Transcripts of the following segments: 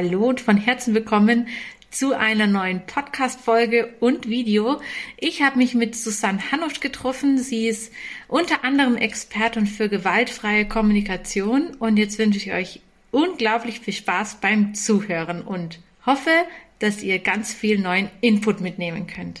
Hallo und von Herzen willkommen zu einer neuen Podcast-Folge und Video. Ich habe mich mit Susanne Hanusch getroffen. Sie ist unter anderem Expertin für gewaltfreie Kommunikation und jetzt wünsche ich euch unglaublich viel Spaß beim Zuhören und hoffe, dass ihr ganz viel neuen Input mitnehmen könnt.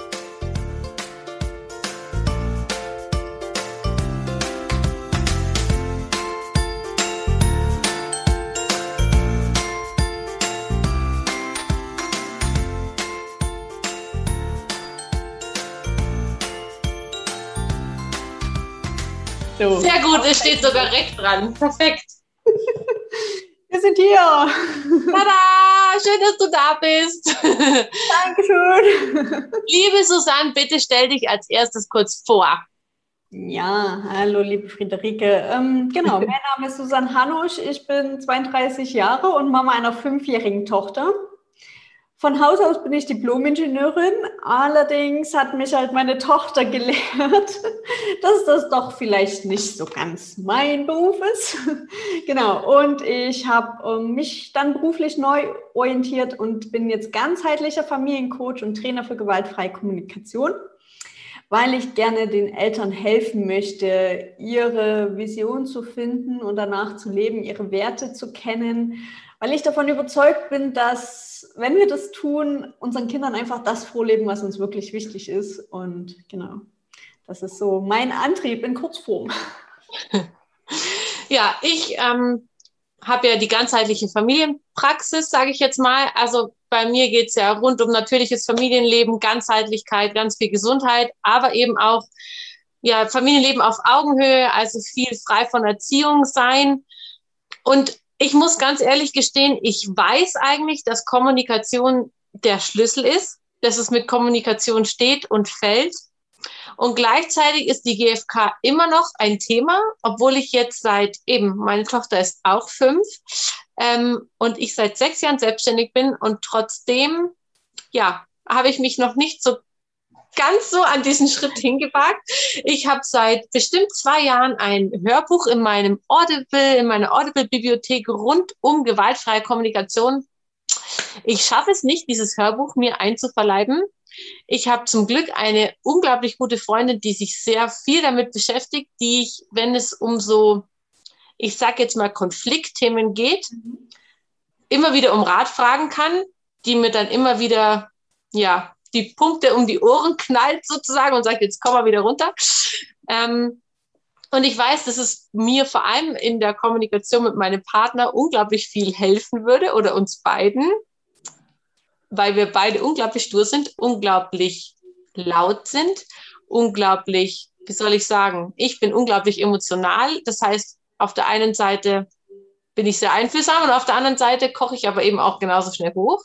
So. Sehr gut, es steht sogar recht dran. Perfekt. Wir sind hier. Tada! Schön, dass du da bist. Dankeschön. Liebe Susanne, bitte stell dich als erstes kurz vor. Ja, hallo liebe Friederike. Ähm, genau, mein Name ist Susanne Hanusch. Ich bin 32 Jahre und Mama einer fünfjährigen Tochter. Von Haus aus bin ich Diplom-Ingenieurin. Allerdings hat mich halt meine Tochter gelehrt, dass das doch vielleicht nicht so ganz mein Beruf ist. genau. Und ich habe ähm, mich dann beruflich neu orientiert und bin jetzt ganzheitlicher Familiencoach und Trainer für gewaltfreie Kommunikation, weil ich gerne den Eltern helfen möchte, ihre Vision zu finden und danach zu leben, ihre Werte zu kennen weil ich davon überzeugt bin, dass wenn wir das tun, unseren Kindern einfach das vorleben, was uns wirklich wichtig ist. Und genau, das ist so mein Antrieb in Kurzform. Ja, ich ähm, habe ja die ganzheitliche Familienpraxis, sage ich jetzt mal. Also bei mir geht es ja rund um natürliches Familienleben, Ganzheitlichkeit, ganz viel Gesundheit, aber eben auch ja, Familienleben auf Augenhöhe, also viel frei von Erziehung sein. Und ich muss ganz ehrlich gestehen, ich weiß eigentlich, dass Kommunikation der Schlüssel ist, dass es mit Kommunikation steht und fällt. Und gleichzeitig ist die GfK immer noch ein Thema, obwohl ich jetzt seit eben, meine Tochter ist auch fünf ähm, und ich seit sechs Jahren selbstständig bin und trotzdem, ja, habe ich mich noch nicht so ganz so an diesen Schritt hingewagt. Ich habe seit bestimmt zwei Jahren ein Hörbuch in meinem Audible, in meiner Audible-Bibliothek rund um gewaltfreie Kommunikation. Ich schaffe es nicht, dieses Hörbuch mir einzuverleiben. Ich habe zum Glück eine unglaublich gute Freundin, die sich sehr viel damit beschäftigt, die ich, wenn es um so, ich sage jetzt mal, Konfliktthemen geht, mhm. immer wieder um Rat fragen kann, die mir dann immer wieder, ja, die Punkte um die Ohren knallt sozusagen und sagt, jetzt komm mal wieder runter. Ähm, und ich weiß, dass es mir vor allem in der Kommunikation mit meinem Partner unglaublich viel helfen würde oder uns beiden, weil wir beide unglaublich stur sind, unglaublich laut sind, unglaublich, wie soll ich sagen, ich bin unglaublich emotional. Das heißt, auf der einen Seite bin ich sehr einfühlsam und auf der anderen Seite koche ich aber eben auch genauso schnell hoch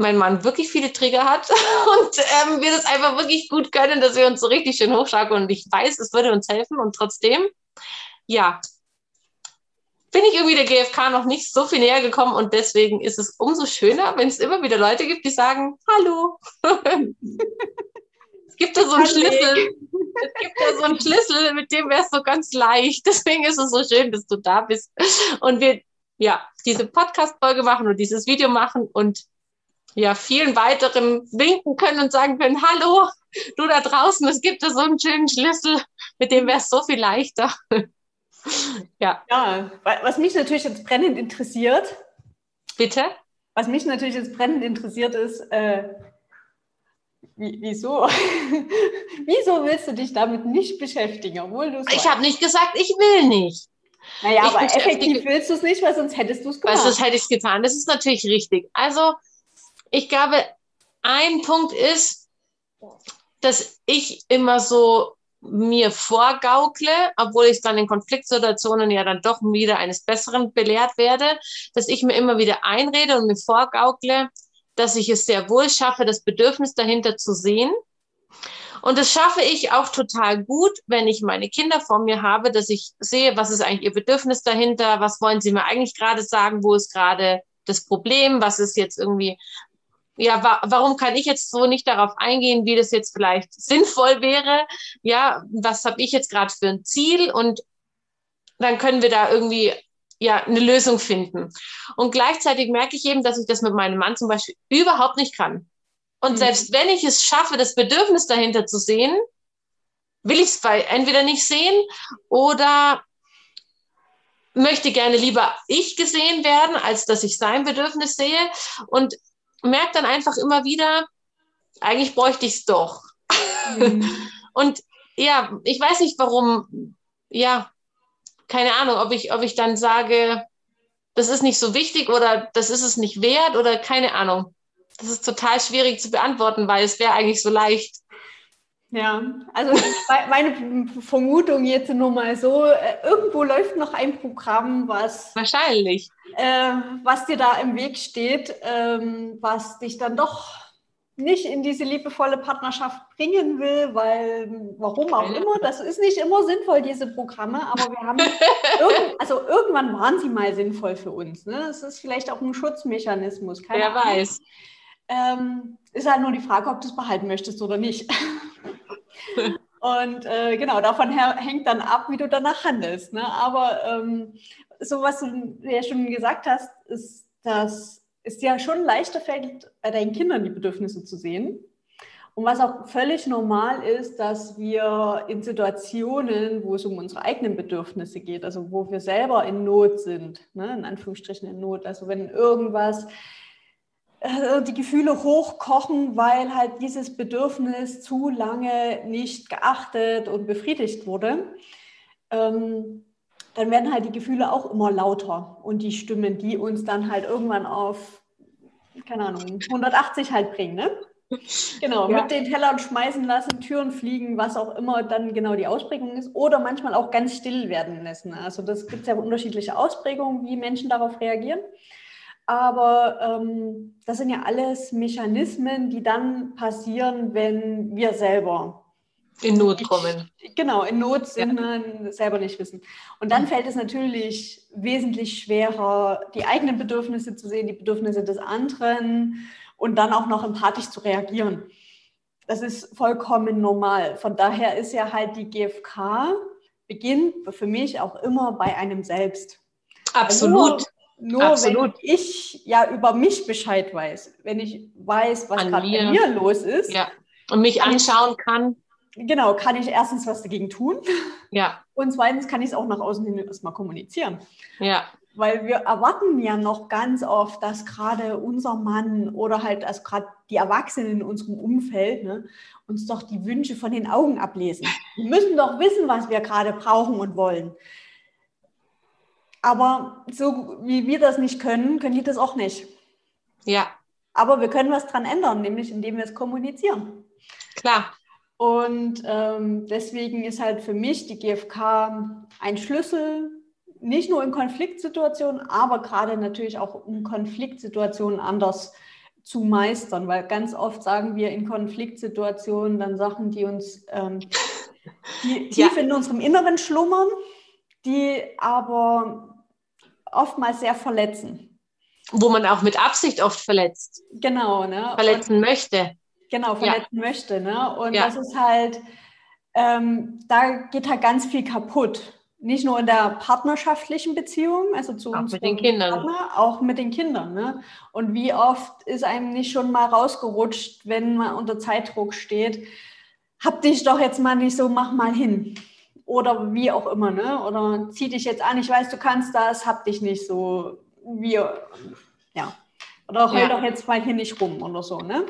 mein Mann wirklich viele Trigger hat und ähm, wir das einfach wirklich gut können, dass wir uns so richtig schön hochschlagen. Und ich weiß, es würde uns helfen. Und trotzdem, ja, bin ich irgendwie der GfK noch nicht so viel näher gekommen und deswegen ist es umso schöner, wenn es immer wieder Leute gibt, die sagen, hallo. es gibt da so einen Schlüssel. Es gibt da so einen Schlüssel, mit dem wäre es so ganz leicht. Deswegen ist es so schön, dass du da bist und wir ja diese Podcast-Folge machen und dieses Video machen und ja, vielen weiteren winken können und sagen können, hallo, du da draußen, es gibt da so einen schönen Schlüssel, mit dem wäre es so viel leichter. ja. ja, was mich natürlich jetzt brennend interessiert. Bitte? Was mich natürlich jetzt brennend interessiert ist, äh, wieso? wieso willst du dich damit nicht beschäftigen, obwohl du Ich habe nicht gesagt, ich will nicht. Naja, ich aber effektiv willst du es nicht, weil sonst hättest du es gemacht. Weil sonst hätte ich es getan. Das ist natürlich richtig. Also Ich glaube, ein Punkt ist, dass ich immer so mir vorgaukle, obwohl ich dann in Konfliktsituationen ja dann doch wieder eines Besseren belehrt werde, dass ich mir immer wieder einrede und mir vorgaukle, dass ich es sehr wohl schaffe, das Bedürfnis dahinter zu sehen. Und das schaffe ich auch total gut, wenn ich meine Kinder vor mir habe, dass ich sehe, was ist eigentlich ihr Bedürfnis dahinter, was wollen sie mir eigentlich gerade sagen, wo ist gerade das Problem, was ist jetzt irgendwie ja, wa warum kann ich jetzt so nicht darauf eingehen, wie das jetzt vielleicht sinnvoll wäre? Ja, was habe ich jetzt gerade für ein Ziel? Und dann können wir da irgendwie ja eine Lösung finden. Und gleichzeitig merke ich eben, dass ich das mit meinem Mann zum Beispiel überhaupt nicht kann. Und mhm. selbst wenn ich es schaffe, das Bedürfnis dahinter zu sehen, will ich es entweder nicht sehen oder möchte gerne lieber ich gesehen werden, als dass ich sein Bedürfnis sehe. Und merke dann einfach immer wieder, eigentlich bräuchte ich es doch. Mhm. und ja, ich weiß nicht warum, ja, keine Ahnung, ob ich, ob ich dann sage, das ist nicht so wichtig oder das ist es nicht wert oder keine Ahnung. Das ist total schwierig zu beantworten, weil es wäre eigentlich so leicht. Ja, also meine Vermutung jetzt nur mal so, äh, irgendwo läuft noch ein Programm, was wahrscheinlich, äh, was dir da im Weg steht, ähm, was dich dann doch nicht in diese liebevolle Partnerschaft bringen will, weil warum auch immer, das ist nicht immer sinnvoll, diese Programme, aber wir haben, irgend, also irgendwann waren sie mal sinnvoll für uns. Ne? Das ist vielleicht auch ein Schutzmechanismus. Wer Ahnung. weiß. Ähm, ist halt nur die Frage, ob du es behalten möchtest oder nicht. Und äh, genau, davon hängt dann ab, wie du danach handelst. Ne? Aber ähm, so, was du ja schon gesagt hast, ist, dass es dir schon leichter fällt, bei deinen Kindern die Bedürfnisse zu sehen. Und was auch völlig normal ist, dass wir in Situationen, wo es um unsere eigenen Bedürfnisse geht, also wo wir selber in Not sind, ne, in Anführungsstrichen in Not, also wenn irgendwas die Gefühle hochkochen, weil halt dieses Bedürfnis zu lange nicht geachtet und befriedigt wurde, ähm, dann werden halt die Gefühle auch immer lauter und die Stimmen, die uns dann halt irgendwann auf, keine Ahnung, 180 halt bringen, ne? Genau, ja. mit den Tellern schmeißen lassen, Türen fliegen, was auch immer dann genau die Ausprägung ist. Oder manchmal auch ganz still werden lassen. Also das gibt ja unterschiedliche Ausprägungen, wie Menschen darauf reagieren. Aber ähm, das sind ja alles Mechanismen, die dann passieren, wenn wir selber in Not kommen. Ich, genau, in Not sind, ja. Selber nicht wissen. Und dann fällt es natürlich wesentlich schwerer, die eigenen Bedürfnisse zu sehen, die Bedürfnisse des anderen und dann auch noch empathisch zu reagieren. Das ist vollkommen normal. Von daher ist ja halt die GfK beginnt für mich auch immer bei einem selbst. Absolut. Nur Absolut. wenn ich ja über mich Bescheid weiß, wenn ich weiß, was gerade bei mir los ist. Ja. Und mich anschauen kann. Genau, kann ich erstens was dagegen tun. Ja. Und zweitens kann ich es auch nach außen hin erstmal kommunizieren. Ja. Weil wir erwarten ja noch ganz oft, dass gerade unser Mann oder halt also gerade die Erwachsenen in unserem Umfeld ne, uns doch die Wünsche von den Augen ablesen. Wir müssen doch wissen, was wir gerade brauchen und wollen. Aber so wie wir das nicht können, können die das auch nicht. Ja. Aber wir können was dran ändern, nämlich indem wir es kommunizieren. Klar. Und ähm, deswegen ist halt für mich die GfK ein Schlüssel, nicht nur in Konfliktsituationen, aber gerade natürlich auch um Konfliktsituationen anders zu meistern, weil ganz oft sagen wir in Konfliktsituationen dann Sachen, die uns ähm, die tief ja. in unserem Inneren schlummern, die aber oftmals sehr verletzen. Wo man auch mit Absicht oft verletzt. Genau, ne? Verletzen und, möchte. Genau, verletzen ja. möchte, ne? Und ja. das ist halt, ähm, da geht halt ganz viel kaputt. Nicht nur in der partnerschaftlichen Beziehung, also zu auch uns mit den Kindern. Partner, auch mit den Kindern. Ne? Und wie oft ist einem nicht schon mal rausgerutscht, wenn man unter Zeitdruck steht, hab dich doch jetzt mal nicht so, mach mal hin oder wie auch immer, ne? Oder zieh dich jetzt an, ich weiß, du kannst das, hab dich nicht so, wie, ja. Oder heul ja. doch jetzt mal hier nicht rum oder so, ne?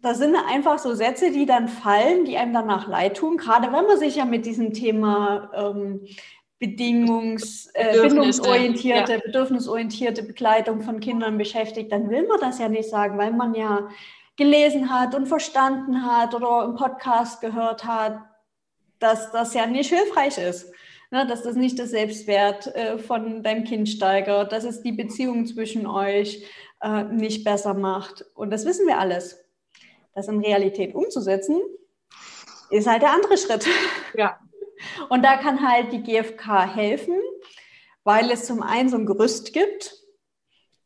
Das sind einfach so Sätze, die dann fallen, die einem danach leid tun, gerade wenn man sich ja mit diesem Thema ähm, bedingungs-, äh, bindungsorientierte, ja. bedürfnisorientierte Begleitung von Kindern beschäftigt, dann will man das ja nicht sagen, weil man ja gelesen hat und verstanden hat oder im Podcast gehört hat, dass das ja nicht hilfreich ist. Ne, dass das nicht das Selbstwert äh, von deinem Kind steigert, dass es die Beziehung zwischen euch äh, nicht besser macht. Und das wissen wir alles. Das in Realität umzusetzen, ist halt der andere Schritt. Ja. Und da kann halt die GfK helfen, weil es zum einen so ein Gerüst gibt,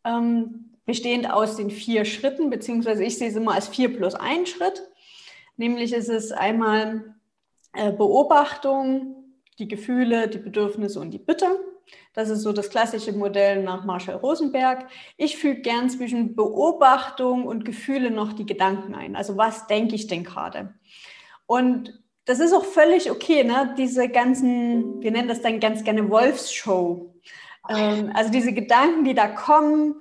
ähm, bestehend aus den vier Schritten, beziehungsweise ich sehe es immer als vier plus ein Schritt. Nämlich ist es einmal Beobachtung, die Gefühle, die Bedürfnisse und die Bitte. Das ist so das klassische Modell nach Marshall Rosenberg. Ich füge gern zwischen Beobachtung und Gefühle noch die Gedanken ein. Also was denke ich denn gerade? Und das ist auch völlig okay, ne? Diese ganzen, wir nennen das dann ganz gerne Wolfsshow. Ähm, also diese Gedanken, die da kommen,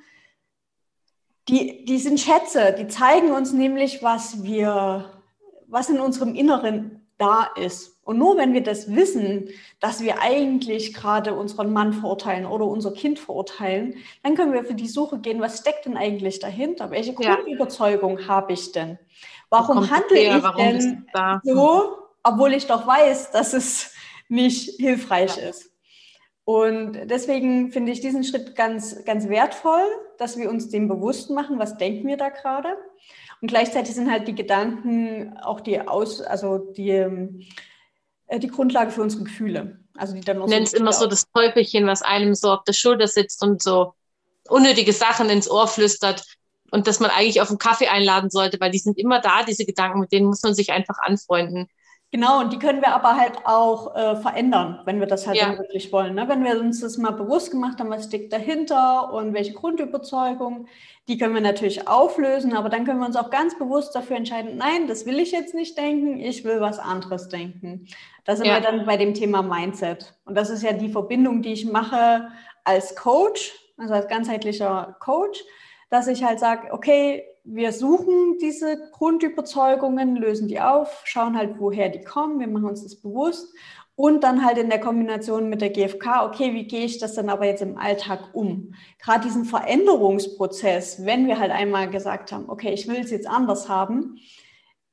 die, die sind Schätze, die zeigen uns nämlich, was wir, was in unserem Inneren da ist. Und nur wenn wir das wissen, dass wir eigentlich gerade unseren Mann verurteilen oder unser Kind verurteilen, dann können wir für die Suche gehen, was steckt denn eigentlich dahinter? Welche Grundüberzeugung ja. habe ich denn? Warum handle ich warum denn so, obwohl ich doch weiß, dass es nicht hilfreich ja. ist. Und deswegen finde ich diesen Schritt ganz, ganz wertvoll, dass wir uns dem bewusst machen, was denken wir da gerade. Und gleichzeitig sind halt die Gedanken auch die Aus, also die, äh, die Grundlage für unsere Gefühle. Also die dann Nennt es immer so das Teufelchen, was einem so auf der Schulter sitzt und so unnötige Sachen ins Ohr flüstert und dass man eigentlich auf einen Kaffee einladen sollte, weil die sind immer da, diese Gedanken, mit denen muss man sich einfach anfreunden. Genau, und die können wir aber halt auch äh, verändern, wenn wir das halt ja. wirklich wollen. Ne? Wenn wir uns das mal bewusst gemacht haben, was steckt dahinter und welche Grundüberzeugung, die können wir natürlich auflösen, aber dann können wir uns auch ganz bewusst dafür entscheiden, nein, das will ich jetzt nicht denken, ich will was anderes denken. Da sind ja. wir dann bei dem Thema Mindset. Und das ist ja die Verbindung, die ich mache als Coach, also als ganzheitlicher Coach, dass ich halt sage, okay, wir suchen diese Grundüberzeugungen, lösen die auf, schauen halt, woher die kommen, wir machen uns das bewusst und dann halt in der Kombination mit der GfK, okay, wie gehe ich das dann aber jetzt im Alltag um? Gerade diesen Veränderungsprozess, wenn wir halt einmal gesagt haben, okay, ich will es jetzt anders haben,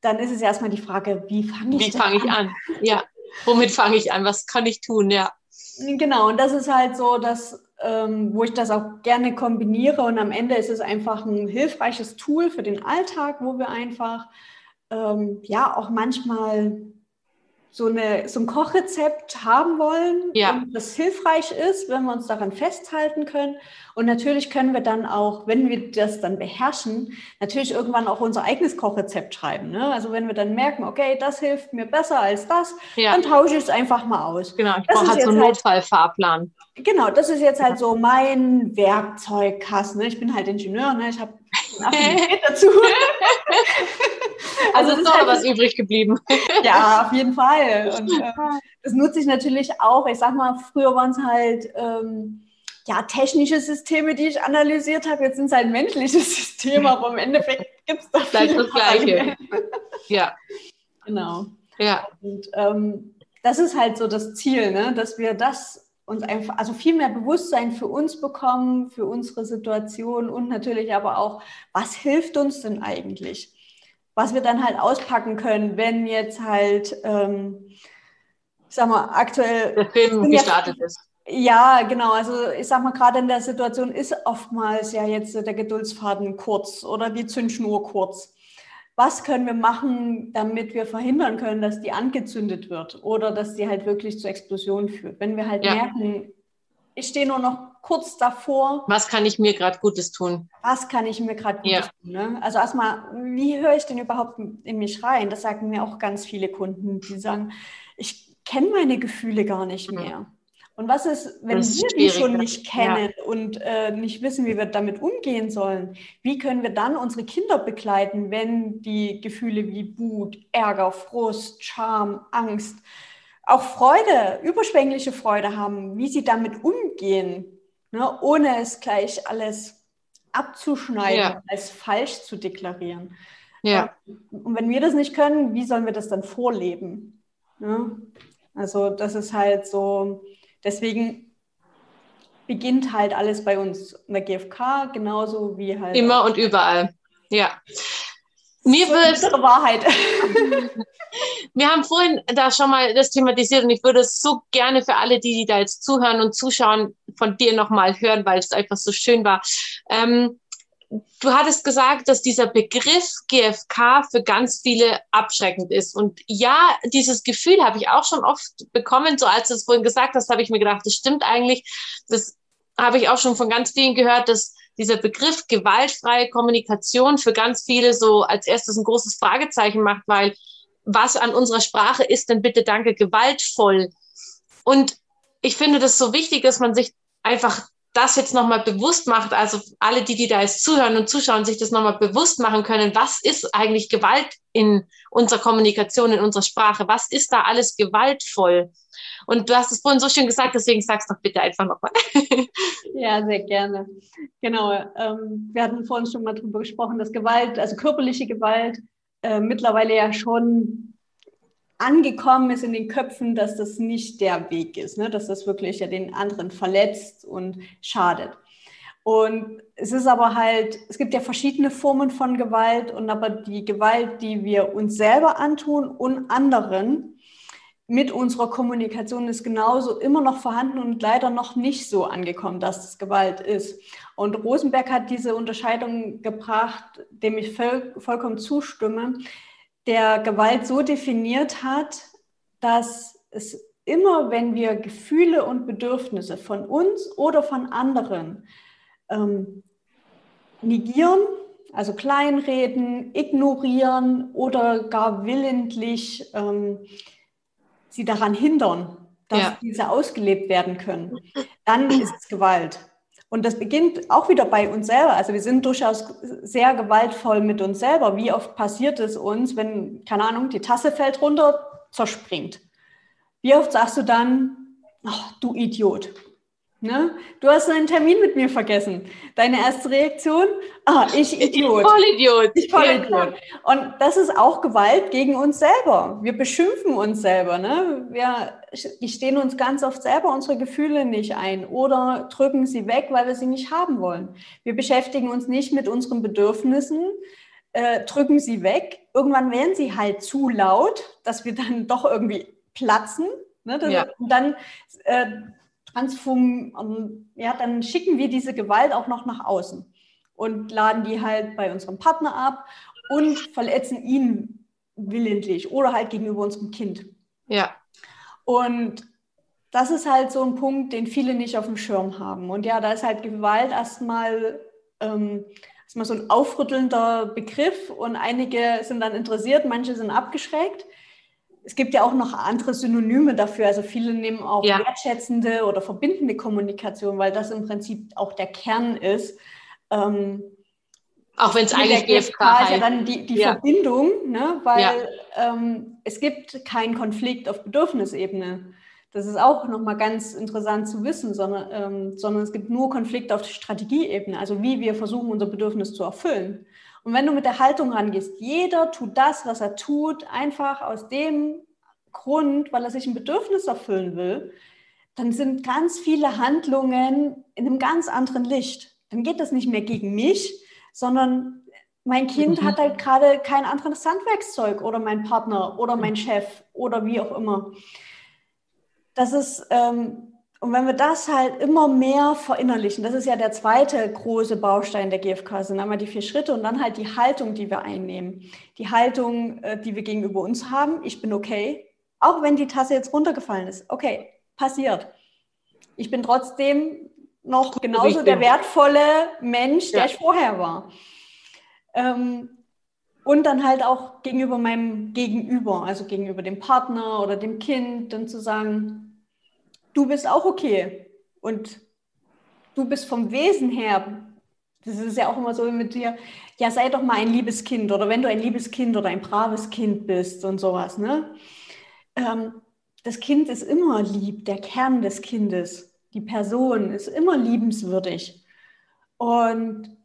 dann ist es erstmal die Frage, wie fange ich, wie fang ich an? Ja, womit fange ich an? Was kann ich tun? Ja. Genau, und das ist halt so, dass ähm, wo ich das auch gerne kombiniere. Und am Ende ist es einfach ein hilfreiches Tool für den Alltag, wo wir einfach ähm, ja auch manchmal so, eine, so ein Kochrezept haben wollen, ja. das hilfreich ist, wenn wir uns daran festhalten können. Und natürlich können wir dann auch, wenn wir das dann beherrschen, natürlich irgendwann auch unser eigenes Kochrezept schreiben. Ne? Also wenn wir dann merken, okay, das hilft mir besser als das, ja. dann tausche ich es einfach mal aus. Genau, ich brauche halt so einen halt Notfallfahrplan. Genau, das ist jetzt halt so mein Werkzeugkasten. Ne? Ich bin halt Ingenieur, ne? ich habe eine Affinität dazu. Also, also ist noch halt, was übrig geblieben. Ja, auf jeden Fall. Und äh, das nutze ich natürlich auch. Ich sag mal, früher waren es halt ähm, ja, technische Systeme, die ich analysiert habe. Jetzt sind es halt menschliche Systeme, aber im Endeffekt gibt es da Bleibt das Gleiche. Ja. Genau. Ja. Und ähm, das ist halt so das Ziel, ne? dass wir das uns einfach, also viel mehr Bewusstsein für uns bekommen, für unsere Situation und natürlich aber auch, was hilft uns denn eigentlich? Was wir dann halt auspacken können, wenn jetzt halt, ähm, ich sag mal, aktuell. Der Film gestartet ja, ist. Ja, genau. Also ich sag mal, gerade in der Situation ist oftmals ja jetzt der Geduldsfaden kurz oder die Zündschnur kurz. Was können wir machen, damit wir verhindern können, dass die angezündet wird oder dass die halt wirklich zur Explosion führt? Wenn wir halt ja. merken, ich stehe nur noch kurz davor. Was kann ich mir gerade Gutes tun? Was kann ich mir gerade Gutes ja. tun? Ne? Also erstmal, wie höre ich denn überhaupt in mich rein? Das sagen mir auch ganz viele Kunden, die sagen, ich kenne meine Gefühle gar nicht mhm. mehr. Und was ist, wenn ist wir die schon nicht kennen ja. und äh, nicht wissen, wie wir damit umgehen sollen? Wie können wir dann unsere Kinder begleiten, wenn die Gefühle wie Wut, Ärger, Frust, Scham, Angst, auch Freude, überschwängliche Freude haben, wie sie damit umgehen, ne, ohne es gleich alles abzuschneiden, ja. als falsch zu deklarieren. Ja. Und wenn wir das nicht können, wie sollen wir das dann vorleben? Ne? Also das ist halt so Deswegen beginnt halt alles bei uns in der GfK, genauso wie halt. Immer und überall. Ja. Mir wird. Wahrheit. Wir haben vorhin da schon mal das thematisiert und ich würde es so gerne für alle, die, die da jetzt zuhören und zuschauen, von dir nochmal hören, weil es einfach so schön war. Ähm, du hattest gesagt, dass dieser Begriff GFK für ganz viele abschreckend ist. Und ja, dieses Gefühl habe ich auch schon oft bekommen. So als du es vorhin gesagt hast, habe ich mir gedacht, das stimmt eigentlich. Das habe ich auch schon von ganz vielen gehört, dass dieser Begriff gewaltfreie Kommunikation für ganz viele so als erstes ein großes Fragezeichen macht, weil was an unserer Sprache ist denn bitte danke gewaltvoll? Und ich finde das so wichtig, dass man sich einfach das jetzt nochmal bewusst macht, also alle, die, die da jetzt zuhören und zuschauen, sich das nochmal bewusst machen können, was ist eigentlich Gewalt in unserer Kommunikation, in unserer Sprache? Was ist da alles gewaltvoll? Und du hast es vorhin so schön gesagt, deswegen sag's doch bitte einfach nochmal. ja, sehr gerne. Genau. Ähm, wir hatten vorhin schon mal darüber gesprochen, dass Gewalt, also körperliche Gewalt, äh, mittlerweile ja schon angekommen ist in den Köpfen, dass das nicht der Weg ist, ne? dass das wirklich ja den anderen verletzt und schadet. Und es ist aber halt, es gibt ja verschiedene Formen von Gewalt und aber die Gewalt, die wir uns selber antun und anderen mit unserer Kommunikation ist genauso immer noch vorhanden und leider noch nicht so angekommen, dass es Gewalt ist. Und Rosenberg hat diese Unterscheidung gebracht, dem ich voll, vollkommen zustimme, der Gewalt so definiert hat, dass es immer, wenn wir Gefühle und Bedürfnisse von uns oder von anderen ähm, negieren, also kleinreden, ignorieren oder gar willentlich ähm, sie daran hindern, dass ja. diese ausgelebt werden können, dann ist es Gewalt. Und das beginnt auch wieder bei uns selber. Also wir sind durchaus sehr gewaltvoll mit uns selber. Wie oft passiert es uns, wenn, keine Ahnung, die Tasse fällt runter, zerspringt? Wie oft sagst du dann, oh, du Idiot? Ne? Du hast einen Termin mit mir vergessen. Deine erste Reaktion? Ah, ich Idiot. Ich Vollidiot. Ich Vollidiot. Und das ist auch Gewalt gegen uns selber. Wir beschimpfen uns selber. Ne? Wir stehen uns ganz oft selber unsere Gefühle nicht ein oder drücken sie weg, weil wir sie nicht haben wollen. Wir beschäftigen uns nicht mit unseren Bedürfnissen, äh, drücken sie weg. Irgendwann werden sie halt zu laut, dass wir dann doch irgendwie platzen. Ne? Das, ja. Und dann äh, transform, ähm, ja, dann schicken wir diese Gewalt auch noch nach außen und laden die halt bei unserem Partner ab und verletzen ihn willentlich oder halt gegenüber unserem Kind. Ja. Und das ist halt so ein Punkt, den viele nicht auf dem Schirm haben. Und ja, da ist halt Gewalt erstmal ähm, erstmal so ein aufrüttelnder Begriff und einige sind dann interessiert, manche sind abgeschreckt es gibt ja auch noch andere Synonyme dafür. Also viele nehmen auch ja. wertschätzende oder verbindende Kommunikation, weil das im Prinzip auch der Kern ist. Ähm, auch wenn es eigentlich GFK, ist ja dann die, die ja. Verbindung, ne? weil ja. ähm, es gibt keinen Konflikt auf Bedürfnisebene. Das ist auch nochmal ganz interessant zu wissen, sondern, ähm, sondern es gibt nur Konflikt auf Strategieebene, also wie wir versuchen, unser Bedürfnis zu erfüllen. Und wenn du mit der Haltung rangehst, jeder tut das, was er tut, einfach aus dem Grund, weil er sich ein Bedürfnis erfüllen will, dann sind ganz viele Handlungen in einem ganz anderen Licht. Dann geht das nicht mehr gegen mich, sondern mein Kind mhm. hat halt gerade kein anderes Handwerkszeug oder mein Partner oder mein Chef oder wie auch immer. Das ist, ähm, und wenn wir das halt immer mehr verinnerlichen, das ist ja der zweite große Baustein der GfK, sind einmal die vier Schritte und dann halt die Haltung, die wir einnehmen. Die Haltung, äh, die wir gegenüber uns haben, ich bin okay, auch wenn die Tasse jetzt runtergefallen ist. Okay, passiert. Ich bin trotzdem noch genauso Richtig. der wertvolle Mensch, der ja. ich vorher war. Ähm, und dann halt auch gegenüber meinem Gegenüber, also gegenüber dem Partner oder dem Kind, dann zu sagen, du bist auch okay. Und du bist vom Wesen her, das ist ja auch immer so mit dir, ja, sei doch mal ein liebes Kind oder wenn du ein liebes Kind oder ein braves Kind bist und sowas, ne? Ähm, das Kind ist immer lieb, der Kern des Kindes, die Person ist immer liebenswürdig. Und,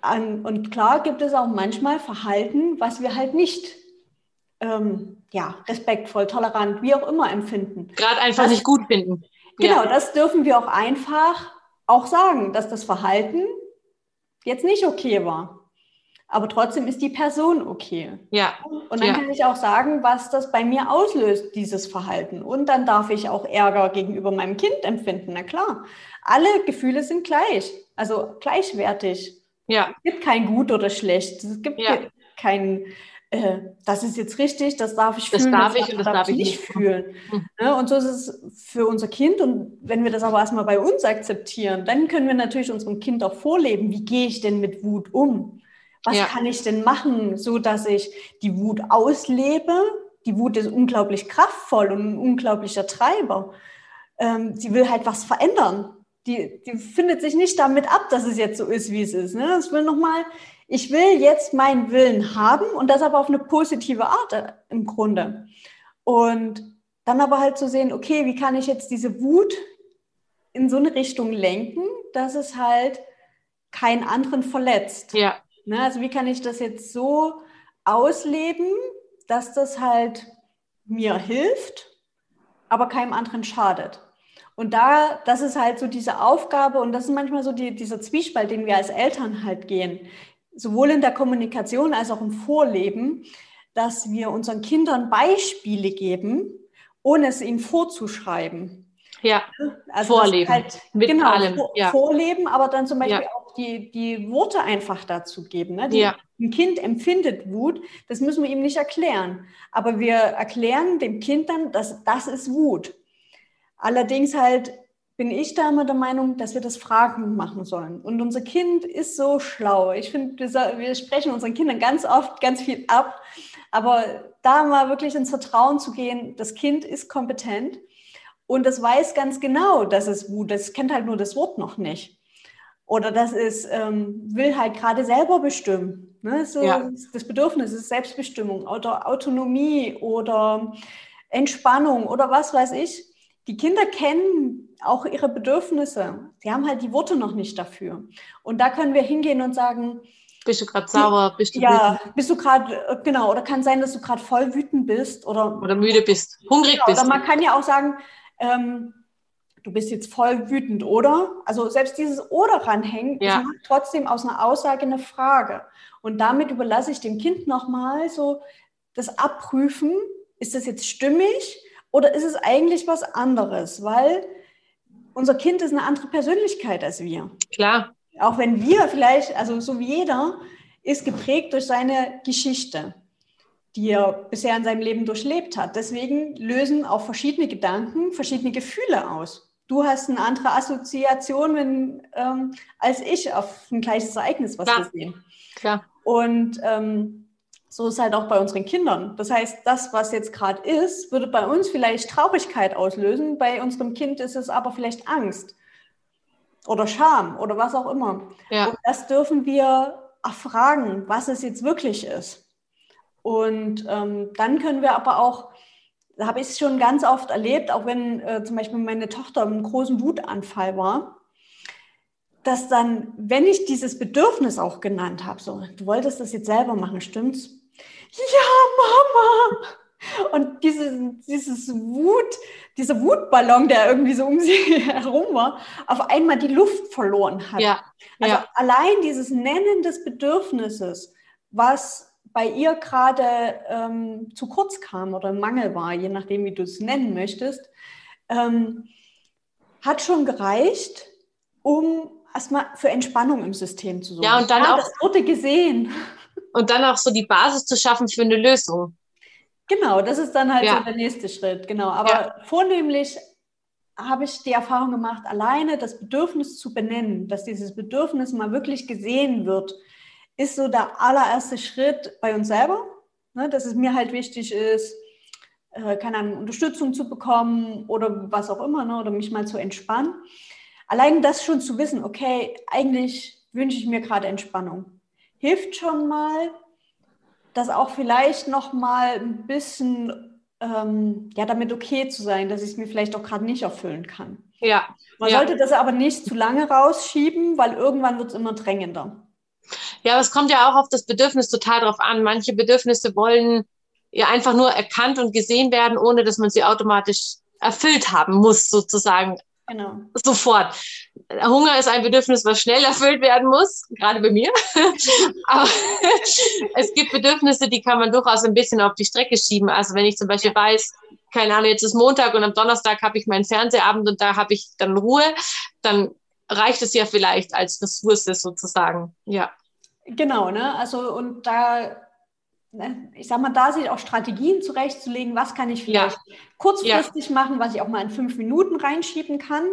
an, und klar gibt es auch manchmal Verhalten, was wir halt nicht ähm, ja, respektvoll, tolerant, wie auch immer empfinden. Gerade einfach das, nicht gut finden. Genau, das dürfen wir auch einfach auch sagen, dass das Verhalten jetzt nicht okay war. Aber trotzdem ist die Person okay. Ja. Und dann ja. kann ich auch sagen, was das bei mir auslöst, dieses Verhalten. Und dann darf ich auch Ärger gegenüber meinem Kind empfinden. Na klar. Alle Gefühle sind gleich, also gleichwertig. Ja. Es gibt kein gut oder schlecht. Es gibt Ja. kein, äh, das ist jetzt richtig, das darf ich Das fühlen, darf ich und das darf ich nicht fühlen. Mhm. Und so ist es für unser Kind. Und wenn wir das aber erstmal bei uns akzeptieren, dann können wir natürlich unserem Kind auch vorleben, wie gehe ich denn mit Wut um? Was Ja. kann ich denn machen, so dass ich die Wut auslebe? Die Wut ist unglaublich kraftvoll und ein unglaublicher Treiber. Ähm, sie will halt was verändern. Die, die findet sich nicht damit ab, dass es jetzt so ist, wie es ist. Ne? Es will nochmal, ich will jetzt meinen Willen haben und das aber auf eine positive Art äh, im Grunde. Und dann aber halt zu sehen, okay, wie kann ich jetzt diese Wut in so eine Richtung lenken, dass es halt keinen anderen verletzt. Ja. Ne? Also wie kann ich das jetzt so ausleben, dass das halt mir hilft, aber keinem anderen schadet. Und da, das ist halt so diese Aufgabe und das ist manchmal so die, dieser Zwiespalt, den wir als Eltern halt gehen, sowohl in der Kommunikation als auch im Vorleben, dass wir unseren Kindern Beispiele geben, ohne es ihnen vorzuschreiben. Ja. Also Vorleben. Halt, Mit genau, allem, ja. vorleben, aber dann zum Beispiel Ja. auch die, die Worte einfach dazu geben. Ne? Die, Ja. Ein Kind empfindet Wut, das müssen wir ihm nicht erklären. Aber wir erklären dem Kind dann, dass das ist Wut. Allerdings halt bin ich da immer der Meinung, dass wir das Fragen machen sollen. Und unser Kind ist so schlau. Ich finde, wir, wir sprechen unseren Kindern ganz oft ganz viel ab. Aber da mal wirklich ins Vertrauen zu gehen, das Kind ist kompetent und es weiß ganz genau, dass es Wut ist. Kennt halt nur das Wort noch nicht. Oder das ist, ähm, will halt gerade selber bestimmen. Ne? So Ja. Das Bedürfnis ist Selbstbestimmung oder Autonomie oder Entspannung oder was weiß ich. Die Kinder kennen auch ihre Bedürfnisse. Sie haben halt die Worte noch nicht dafür. Und da können wir hingehen und sagen, Bist du gerade sauer? Bist du ja, wütend? bist du gerade, genau, oder kann sein, dass du gerade voll wütend bist oder oder müde bist? Hungrig Genau, bist? oder man kann ja auch sagen, ähm, du bist jetzt voll wütend, oder? Also selbst dieses oder ranhängen, Ja. macht trotzdem aus einer Aussage eine Frage. Und damit überlasse ich dem Kind nochmal so das Abprüfen, ist das jetzt stimmig oder ist es eigentlich was anderes? Weil unser Kind ist eine andere Persönlichkeit als wir. Klar. Auch wenn wir vielleicht, also so wie jeder, ist geprägt durch seine Geschichte, die er bisher in seinem Leben durchlebt hat. Deswegen lösen auch verschiedene Gedanken verschiedene Gefühle aus. Du hast eine andere Assoziation wenn, ähm, als ich auf ein gleiches Ereignis, was Klar. wir sehen. Klar. Und ähm, so ist halt auch bei unseren Kindern. Das heißt, das, was jetzt gerade ist, würde bei uns vielleicht Traurigkeit auslösen. Bei unserem Kind ist es aber vielleicht Angst oder Scham oder was auch immer. Ja. Und das dürfen wir erfragen, was es jetzt wirklich ist. Und ähm, dann können wir aber auch, da habe ich es schon ganz oft erlebt, auch wenn äh, zum Beispiel meine Tochter im großen Wutanfall war, dass dann, wenn ich dieses Bedürfnis auch genannt habe, so, du wolltest das jetzt selber machen, stimmt's? Ja, Mama! Und diese, dieses Wut, dieser Wutballon, der irgendwie so um sie herum war, auf einmal die Luft verloren hat. Ja. Also Ja. allein dieses Nennen des Bedürfnisses, was bei ihr gerade ähm, zu kurz kam oder im Mangel war, je nachdem, wie du es nennen möchtest, ähm, hat schon gereicht, um erstmal für Entspannung im System zu sorgen. Ja, und dann auch- Das wurde gesehen. Und dann auch so die Basis zu schaffen für eine Lösung. Genau, das ist dann halt Ja. so der nächste Schritt. Genau, aber Ja. vornehmlich habe ich die Erfahrung gemacht, alleine das Bedürfnis zu benennen, dass dieses Bedürfnis mal wirklich gesehen wird, ist so der allererste Schritt bei uns selber, ne, dass es mir halt wichtig ist, äh, keine Ahnung, Unterstützung zu bekommen oder was auch immer, ne, oder mich mal zu entspannen. Allein das schon zu wissen, okay, eigentlich wünsche ich mir gerade Entspannung, hilft schon mal, das auch vielleicht noch mal ein bisschen ähm, ja damit okay zu sein, dass ich es mir vielleicht auch gerade nicht erfüllen kann. Ja. Man Ja. sollte das aber nicht zu lange rausschieben, weil irgendwann wird es immer drängender. Ja, aber es kommt ja auch auf das Bedürfnis total drauf an. Manche Bedürfnisse wollen ja einfach nur erkannt und gesehen werden, ohne dass man sie automatisch erfüllt haben muss, sozusagen. Genau. sofort. Hunger ist ein Bedürfnis, was schnell erfüllt werden muss, gerade bei mir. Aber es gibt Bedürfnisse, die kann man durchaus ein bisschen auf die Strecke schieben. Also wenn ich zum Beispiel weiß, keine Ahnung, jetzt ist Montag und am Donnerstag habe ich meinen Fernsehabend und da habe ich dann Ruhe, dann reicht es ja vielleicht als Ressource sozusagen. Ja. Genau, ne? Also und da ich sag mal, da sich auch Strategien zurechtzulegen, was kann ich vielleicht ja. kurzfristig ja. machen, was ich auch mal in fünf Minuten reinschieben kann.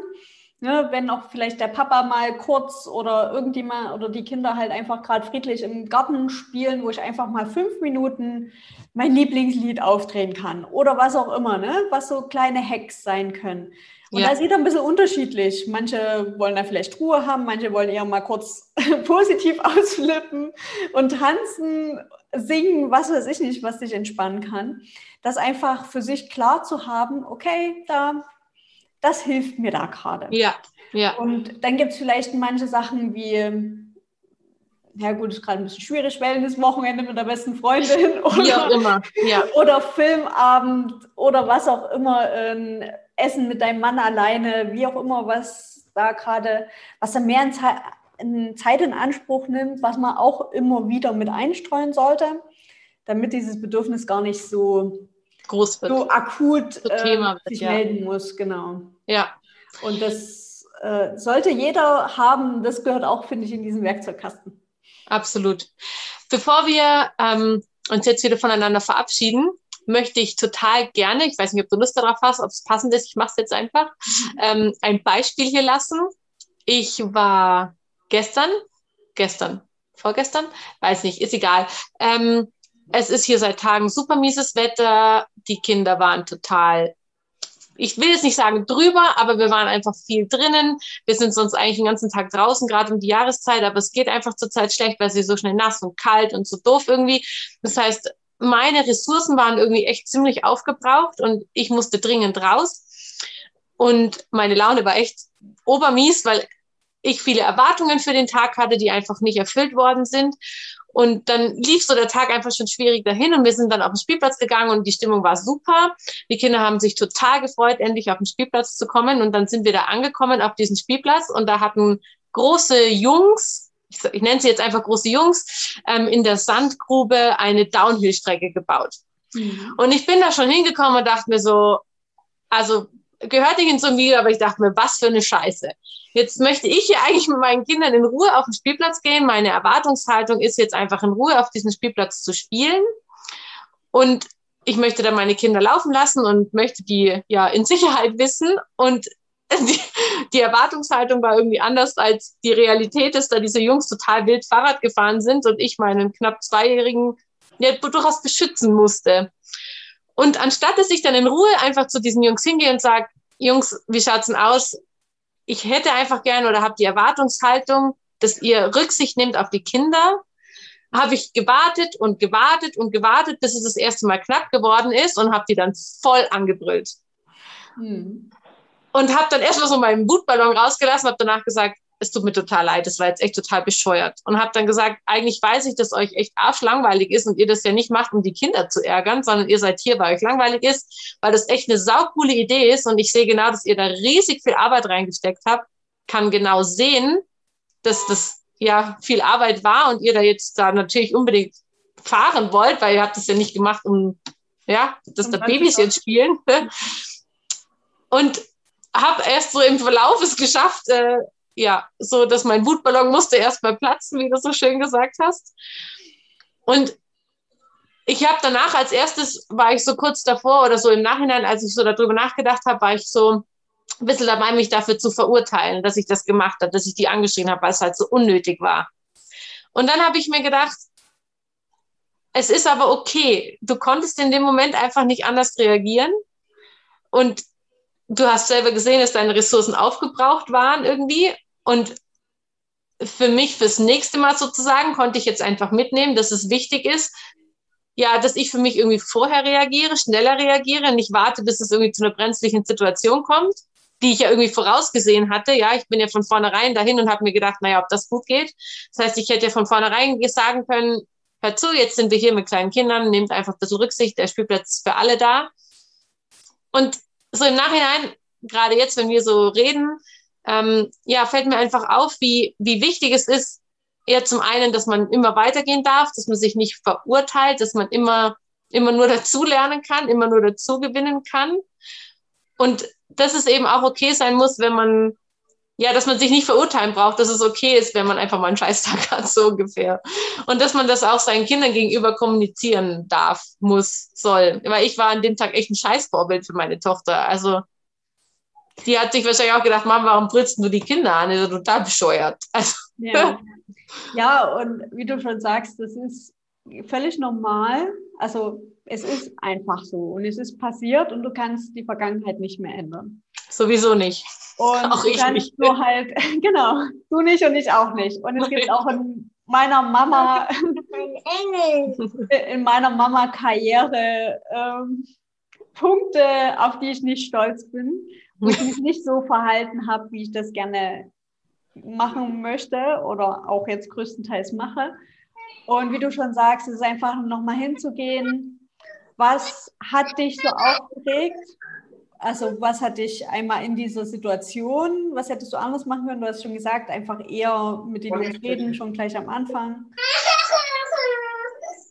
Ne, wenn auch vielleicht der Papa mal kurz oder irgendjemand oder die Kinder halt einfach gerade friedlich im Garten spielen, wo ich einfach mal fünf Minuten mein Lieblingslied aufdrehen kann oder was auch immer, ne? was so kleine Hacks sein können. Und ja. da ist jeder ein bisschen unterschiedlich. Manche wollen da vielleicht Ruhe haben, manche wollen eher mal kurz positiv ausflippen und tanzen, singen, was weiß ich nicht, was dich entspannen kann. Das einfach für sich klar zu haben, okay, da das hilft mir da gerade. Ja, ja. Und dann gibt es vielleicht manche Sachen wie, ja gut, ist gerade ein bisschen schwierig, Wellness-Wochenende mit der besten Freundin oder, wie auch immer. Ja. oder Filmabend oder was auch immer, äh, Essen mit deinem Mann alleine, wie auch immer, was da gerade, was da mehr in Zeit in Anspruch nimmt, was man auch immer wieder mit einstreuen sollte, damit dieses Bedürfnis gar nicht so groß wird. So akut so äh, wird, sich ja. melden muss, genau. Ja. Und das äh, sollte jeder haben. Das gehört auch, finde ich, in diesen Werkzeugkasten. Absolut. Bevor wir ähm, uns jetzt wieder voneinander verabschieden, möchte ich total gerne, ich weiß nicht, ob du Lust darauf hast, ob es passend ist, ich mache es jetzt einfach, ähm, ein Beispiel hier lassen. Ich war gestern, gestern, vorgestern, weiß nicht, ist egal, ähm, es ist hier seit Tagen super mieses Wetter. Die Kinder waren total, ich will jetzt nicht sagen drüber, aber wir waren einfach viel drinnen. Wir sind sonst eigentlich den ganzen Tag draußen, gerade um die Jahreszeit, aber es geht einfach zurzeit schlecht, weil sie so schnell nass und kalt und so doof irgendwie. Das heißt, meine Ressourcen waren irgendwie echt ziemlich aufgebraucht und ich musste dringend raus. Und meine Laune war echt obermies, weil ich viele Erwartungen für den Tag hatte, die einfach nicht erfüllt worden sind. Und dann lief so der Tag einfach schon schwierig dahin und wir sind dann auf den Spielplatz gegangen und die Stimmung war super. Die Kinder haben sich total gefreut, endlich auf den Spielplatz zu kommen. Und dann sind wir da angekommen auf diesen Spielplatz und da hatten große Jungs, ich, ich nenne sie jetzt einfach große Jungs, ähm, in der Sandgrube eine Downhill-Strecke gebaut. Mhm. Und ich bin da schon hingekommen und dachte mir so, also gehört nicht in so ein Video, aber ich dachte mir, was für eine Scheiße. Jetzt möchte ich hier eigentlich mit meinen Kindern in Ruhe auf den Spielplatz gehen. Meine Erwartungshaltung ist jetzt einfach in Ruhe auf diesem Spielplatz zu spielen. Und ich möchte da meine Kinder laufen lassen und möchte die ja in Sicherheit wissen. Und die, die Erwartungshaltung war irgendwie anders als die Realität ist, da diese Jungs total wild Fahrrad gefahren sind und ich meinen knapp Zweijährigen ja, durchaus beschützen musste. Und anstatt dass ich dann in Ruhe einfach zu diesen Jungs hingehe und sage, Jungs, wie schaut's denn aus? Ich hätte einfach gern oder habe die Erwartungshaltung, dass ihr Rücksicht nehmt auf die Kinder. Habe ich gewartet und gewartet und gewartet, bis es das erste Mal knapp geworden ist und habe die dann voll angebrüllt. Hm. Und habe dann erstmal so meinen Wutballon rausgelassen, habe danach gesagt, es tut mir total leid, das war jetzt echt total bescheuert. Und habe dann gesagt, eigentlich weiß ich, dass euch echt arschlangweilig ist und ihr das ja nicht macht, um die Kinder zu ärgern, sondern ihr seid hier, weil euch langweilig ist, weil das echt eine saukoole Idee ist und ich sehe genau, dass ihr da riesig viel Arbeit reingesteckt habt, kann genau sehen, dass das ja viel Arbeit war und ihr da jetzt da natürlich unbedingt fahren wollt, weil ihr habt das ja nicht gemacht, um ja, dass da Babys jetzt spielen. Und habe erst so im Verlauf es geschafft, äh, ja, so dass mein Wutballon musste erst mal platzen, wie du so schön gesagt hast. Und ich habe danach als erstes, war ich so kurz davor oder so im Nachhinein, als ich so darüber nachgedacht habe, war ich so ein bisschen dabei, mich dafür zu verurteilen, dass ich das gemacht habe, dass ich die angeschrien habe, weil es halt so unnötig war. Und dann habe ich mir gedacht, es ist aber okay. Du konntest in dem Moment einfach nicht anders reagieren. Und du hast selber gesehen, dass deine Ressourcen aufgebraucht waren irgendwie. Und für mich fürs nächste Mal sozusagen konnte ich jetzt einfach mitnehmen, dass es wichtig ist, ja, dass ich für mich irgendwie vorher reagiere, schneller reagiere, nicht warte, bis es irgendwie zu einer brenzlichen Situation kommt, die ich ja irgendwie vorausgesehen hatte. Ja, ich bin ja von vornherein dahin und habe mir gedacht, naja, ob das gut geht. Das heißt, ich hätte ja von vornherein sagen können, hör zu, jetzt sind wir hier mit kleinen Kindern, nehmt einfach ein bisschen Rücksicht, der Spielplatz ist für alle da. Und so im Nachhinein gerade jetzt, wenn wir so reden, ähm, ja, fällt mir einfach auf, wie, wie wichtig es ist, eher zum einen, dass man immer weitergehen darf, dass man sich nicht verurteilt, dass man immer, immer nur dazu lernen kann, immer nur dazu gewinnen kann. Und dass es eben auch okay sein muss, wenn man, ja, dass man sich nicht verurteilen braucht, dass es okay ist, wenn man einfach mal einen Scheißtag hat, so ungefähr. Und dass man das auch seinen Kindern gegenüber kommunizieren darf, muss, soll. Weil ich war an dem Tag echt ein Scheißvorbild für meine Tochter. Also, die hat sich wahrscheinlich auch gedacht, Mama, warum brüllst du die Kinder an? Ist total bescheuert. Also, ja. ja, und wie du schon sagst, das ist völlig normal. Also es ist einfach so und es ist passiert und du kannst die Vergangenheit nicht mehr ändern. Sowieso nicht. Und auch ich nicht. Du halt, genau, du nicht und ich auch nicht. Und es gibt auch in meiner Mama, in meiner Mama-Karriere ähm, Punkte, auf die ich nicht stolz bin, wo ich mich nicht so verhalten habe, wie ich das gerne machen möchte oder auch jetzt größtenteils mache. Und wie du schon sagst, es ist einfach nochmal hinzugehen. Was hat dich so aufgeregt? Also was hat dich einmal in dieser Situation, was hättest du anders machen können? Du hast schon gesagt, einfach eher mit den Jungs reden, schon gleich am Anfang.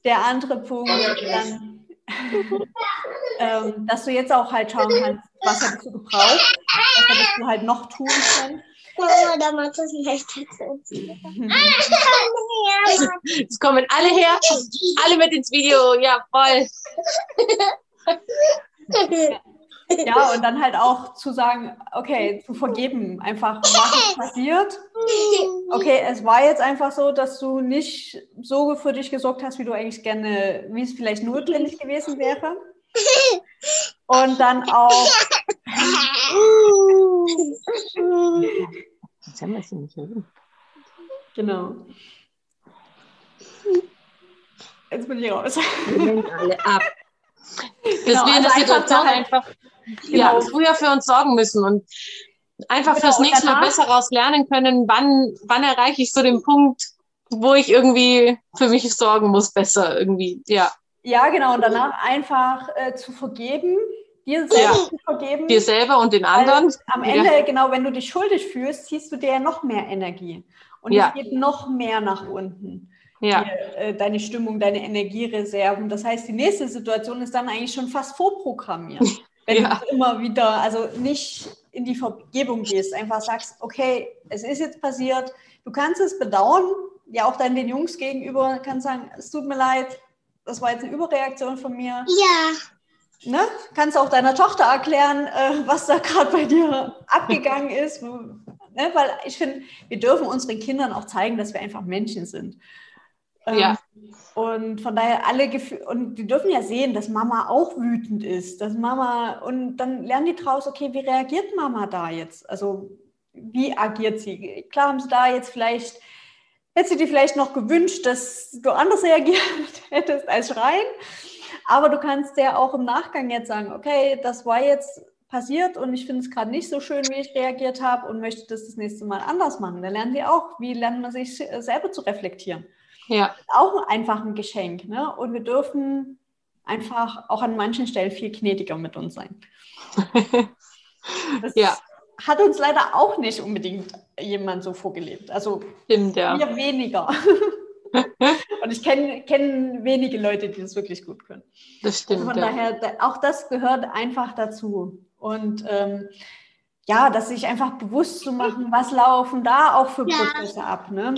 Der andere Punkt, dann, ähm, dass du jetzt auch halt schauen kannst, was hättest du gebraucht, was hättest du halt noch tun können. Mama, da macht es nicht Es kommen alle her, alle mit ins Video, ja, voll. Ja, und dann halt auch zu sagen, okay, zu vergeben, einfach, was ist passiert. Okay, es war jetzt einfach so, dass du nicht so für dich gesorgt hast, wie du eigentlich gerne, wie es vielleicht notwendig gewesen wäre. Und dann auch. Jetzt haben wir sie nicht. Genau. Jetzt bin ich raus. Wir alle ab. Genau, wir in der also Situation einfach, einfach genau. ja, früher für uns sorgen müssen und einfach genau, fürs nächste Mal besser raus lernen können, wann, wann erreiche ich so den Punkt, wo ich irgendwie für mich sorgen muss, besser irgendwie, ja. Ja, genau. Und danach einfach äh, zu vergeben, dir selber ja. zu vergeben. Dir selber und den anderen. am Ende, ja. genau, wenn du dich schuldig fühlst, ziehst du dir ja noch mehr Energie. Und ja. es geht noch mehr nach unten. Ja. Die, äh, deine Stimmung, deine Energiereserven. Das heißt, die nächste Situation ist dann eigentlich schon fast vorprogrammiert. Wenn ja. du immer wieder, also nicht in die Vergebung gehst, einfach sagst, okay, es ist jetzt passiert, du kannst es bedauern, ja auch dann den Jungs gegenüber, kannst sagen, es tut mir leid, das war jetzt eine Überreaktion von mir. Ja. Ne? Kannst auch deiner Tochter erklären, äh, was da gerade bei dir abgegangen ist. Ne? Weil ich finde, wir dürfen unseren Kindern auch zeigen, dass wir einfach Menschen sind. Ähm, ja. Und von daher alle Gefühle, und die dürfen ja sehen, dass Mama auch wütend ist, dass Mama, und dann lernen die draus, okay, wie reagiert Mama da jetzt? Also, wie agiert sie? Klar haben sie da jetzt vielleicht Hättest du dir vielleicht noch gewünscht, dass du anders reagiert hättest als schreien? Aber du kannst ja auch im Nachgang jetzt sagen, okay, das war jetzt passiert und ich finde es gerade nicht so schön, wie ich reagiert habe und möchte das das nächste Mal anders machen. Da lernen sie auch, wie lernt man sich selber zu reflektieren. Ja. Auch einfach ein Geschenk. Ne? Und wir dürfen einfach auch an manchen Stellen viel gnädiger mit uns sein. Das ja hat uns leider auch nicht unbedingt jemand so vorgelebt. Also Stimmt, ja. wir weniger. Und ich kenne kenn wenige Leute, die das wirklich gut können. Das stimmt. Also von ja. daher, auch das gehört einfach dazu. Und ähm, ja, dass sich einfach bewusst zu machen, was laufen da auch für Prozesse ja. ab. Ne?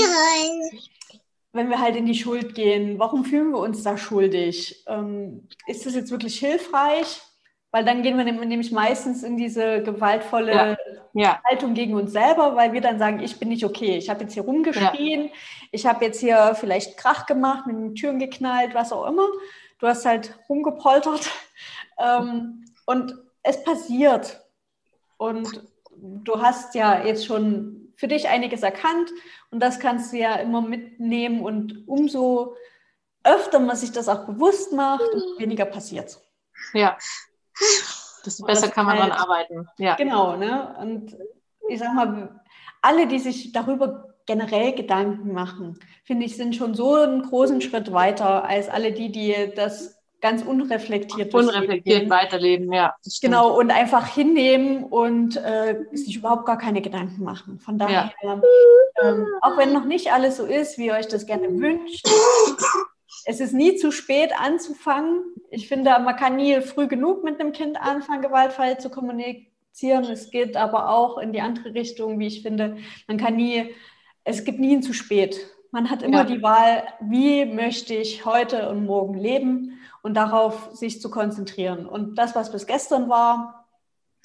Wenn wir halt in die Schuld gehen, warum fühlen wir uns da schuldig? Ähm, ist das jetzt wirklich hilfreich? Weil dann gehen wir nämlich meistens in diese gewaltvolle ja. Ja. Haltung gegen uns selber, weil wir dann sagen, ich bin nicht okay. Ich habe jetzt hier rumgeschrien, ja. ich habe jetzt hier vielleicht Krach gemacht, mit den Türen geknallt, was auch immer. Du hast halt rumgepoltert ähm, und es passiert. Und du hast ja jetzt schon für dich einiges erkannt und das kannst du ja immer mitnehmen und umso öfter man sich das auch bewusst macht, umso weniger passiert. Ja, Desto besser kann man halt, dran arbeiten. Ja. Genau, ne? Und ich sag mal, alle, die sich darüber generell Gedanken machen, finde ich, sind schon so einen großen Schritt weiter als alle die, die das ganz unreflektiert. Unreflektiert weiterleben, ja. Genau, und einfach hinnehmen und äh, sich überhaupt gar keine Gedanken machen. Von daher, ja. ähm, auch wenn noch nicht alles so ist, wie ihr euch das gerne wünscht, es ist nie zu spät anzufangen. Ich finde, man kann nie früh genug mit einem Kind anfangen, gewaltfrei zu kommunizieren. Es geht aber auch in die andere Richtung, wie ich finde. Man kann nie, es gibt nie ein zu spät. Man hat immer ja. die Wahl, wie möchte ich heute und morgen leben und darauf sich zu konzentrieren. Und das, was bis gestern war,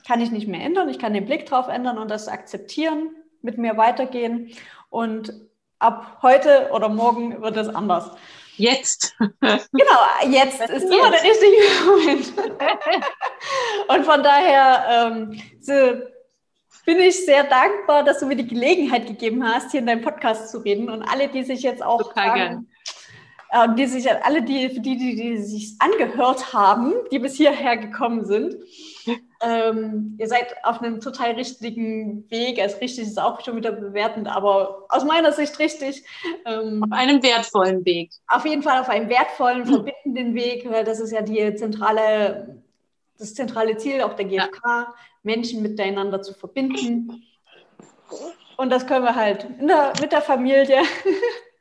kann ich nicht mehr ändern. Ich kann den Blick drauf ändern und das akzeptieren, mit mir weitergehen. Und ab heute oder morgen wird es anders. Jetzt. Genau, jetzt ist immer der richtige Moment. Und von daher ähm, so bin ich sehr dankbar, dass du mir die Gelegenheit gegeben hast, hier in deinem Podcast zu reden. Und alle, die sich jetzt auch Total fragen, äh, die sich alle, die, die, die, die sich angehört haben, die bis hierher gekommen sind, ähm, ihr seid auf einem total richtigen Weg. Als richtig ist auch schon wieder bewertend, aber aus meiner Sicht richtig. Ähm, auf einem wertvollen Weg. Auf jeden Fall auf einem wertvollen, verbindenden Weg, weil das ist ja die zentrale, das zentrale Ziel auch der GfK, ja. Menschen miteinander zu verbinden. Und das können wir halt der, mit der Familie,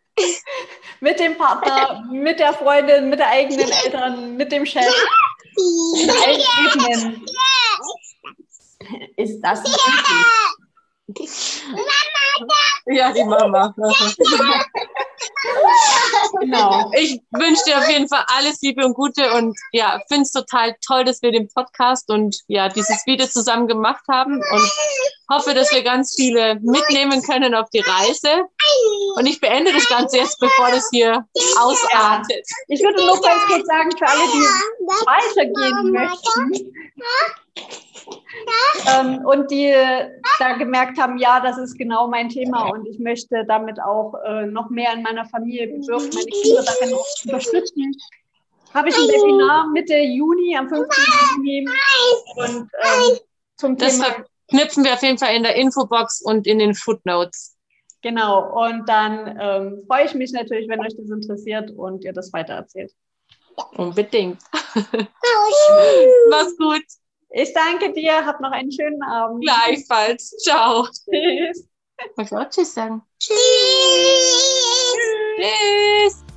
mit dem Partner, mit der Freundin, mit der eigenen Eltern, mit dem Chef. In allen Ebenen ist das möglich. Ja, die Mama. genau. Ich wünsche dir auf jeden Fall alles Liebe und Gute und ja, finde es total toll, dass wir den Podcast und ja, dieses Video zusammen gemacht haben und hoffe, dass wir ganz viele mitnehmen können auf die Reise. Und ich beende das Ganze jetzt, bevor das hier ausartet. Ich würde noch ganz kurz sagen, für alle, die weitergehen möchten, ähm, und die da gemerkt haben, ja, das ist genau mein Thema und ich möchte damit auch äh, noch mehr in meiner Familie bewirken, meine Kinder darin auch unterstützen. Habe ich ein Webinar Mitte Juni, am 15. Juni und ähm, zum das Thema. Das verknüpfen wir auf jeden Fall in der Infobox und in den Footnotes. Genau, und dann ähm, freue ich mich natürlich, wenn euch das interessiert und ihr das weitererzählt. Unbedingt. Mach's gut. Ich danke dir, hab noch einen schönen Abend. Gleichfalls. Ciao. Tschüss. Du auch Tschüss sagen? Tschüss. Tschüss.